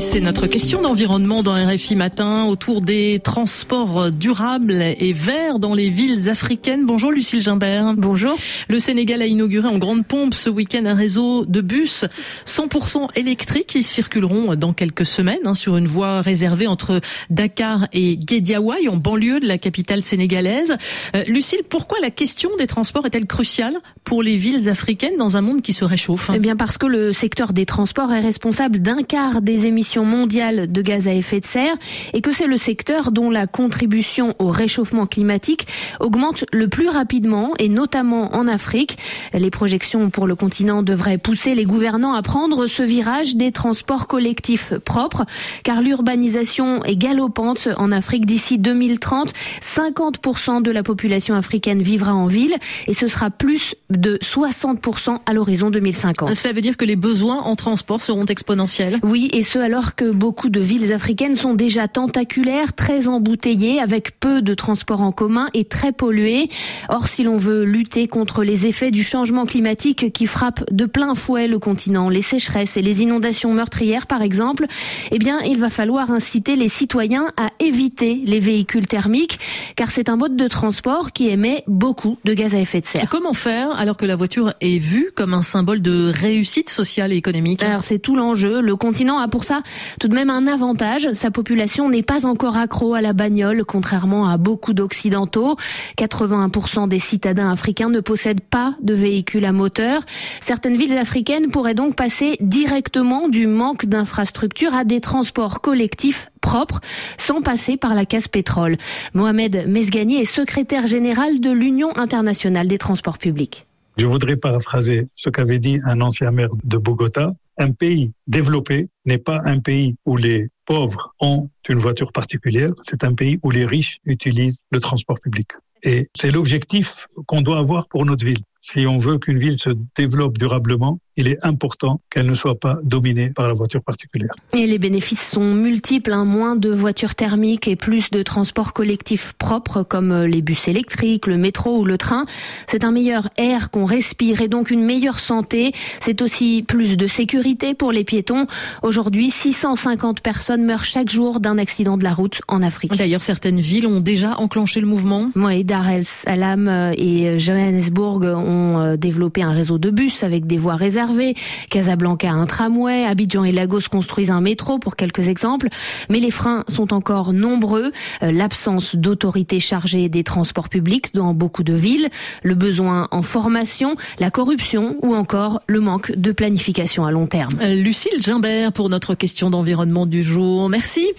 Et c'est notre question d'environnement dans RFI Matin autour des transports durables et verts dans les villes africaines. Bonjour Lucille Gimbert. Bonjour. Le Sénégal a inauguré en grande pompe ce week-end un réseau de bus 100% électriques qui circuleront dans quelques semaines hein, sur une voie réservée entre Dakar et Guédiawaye en banlieue de la capitale sénégalaise. Euh, Lucille, pourquoi la question des transports est-elle cruciale pour les villes africaines dans un monde qui se réchauffe? Eh bien parce que le secteur des transports est responsable d'un quart des émissions mondiale de gaz à effet de serre et que c'est le secteur dont la contribution au réchauffement climatique augmente le plus rapidement et notamment en Afrique. Les projections pour le continent devraient pousser les gouvernants à prendre ce virage des transports collectifs propres car l'urbanisation est galopante en Afrique d'ici 2030. 50% de la population africaine vivra en ville et ce sera plus de 60% à l'horizon 2050. Cela veut dire que les besoins en transport seront exponentiels? Oui, et ce alors que beaucoup de villes africaines sont déjà tentaculaires, très embouteillées, avec peu de transports en commun et très polluées. Or, si l'on veut lutter contre les effets du changement climatique qui frappe de plein fouet le continent, les sécheresses et les inondations meurtrières par exemple, eh bien, il va falloir inciter les citoyens à éviter les véhicules thermiques, car c'est un mode de transport qui émet beaucoup de gaz à effet de serre. comment faire alors que la voiture est vue comme un symbole de réussite sociale et économique? Alors c'est tout l'enjeu. Le continent a pour ça tout de même un avantage. Sa population n'est pas encore accro à la bagnole, contrairement à beaucoup d'occidentaux. 81% des citadins africains ne possèdent pas de véhicule à moteur. Certaines villes africaines pourraient donc passer directement du manque d'infrastructures à des transports collectifs propres, sans passer par la casse pétrole. Mohamed Mesgani est secrétaire général de l'Union internationale des transports publics. Je voudrais paraphraser ce qu'avait dit un ancien maire de Bogota un pays développé n'est pas un pays où les pauvres ont une voiture particulière, c'est un pays où les riches utilisent le transport public. Et c'est l'objectif qu'on doit avoir pour notre ville. Si on veut qu'une ville se développe durablement, il est important qu'elle ne soit pas dominée par la voiture particulière. Et les bénéfices sont multiples, hein. moins de voitures thermiques et plus de transports collectifs propres comme euh, les bus électriques, le métro ou le train. C'est un meilleur air qu'on respire et donc une meilleure santé. C'est aussi plus de sécurité pour les piétons. Aujourd'hui, 650 personnes meurent chaque jour d'un accident de la route en Afrique. D'ailleurs, certaines villes ont déjà enclenché le mouvement. Oui, Dar el Salam euh, et euh, Johannesburg ont développé un réseau de bus avec des voies réservées Casablanca un tramway, Abidjan et Lagos construisent un métro pour quelques exemples. Mais les freins sont encore nombreux. Euh, l'absence d'autorité chargée des transports publics dans beaucoup de villes, le besoin en formation, la corruption ou encore le manque de planification à long terme. Euh, Lucille Gimbert pour notre question d'environnement du jour. Merci.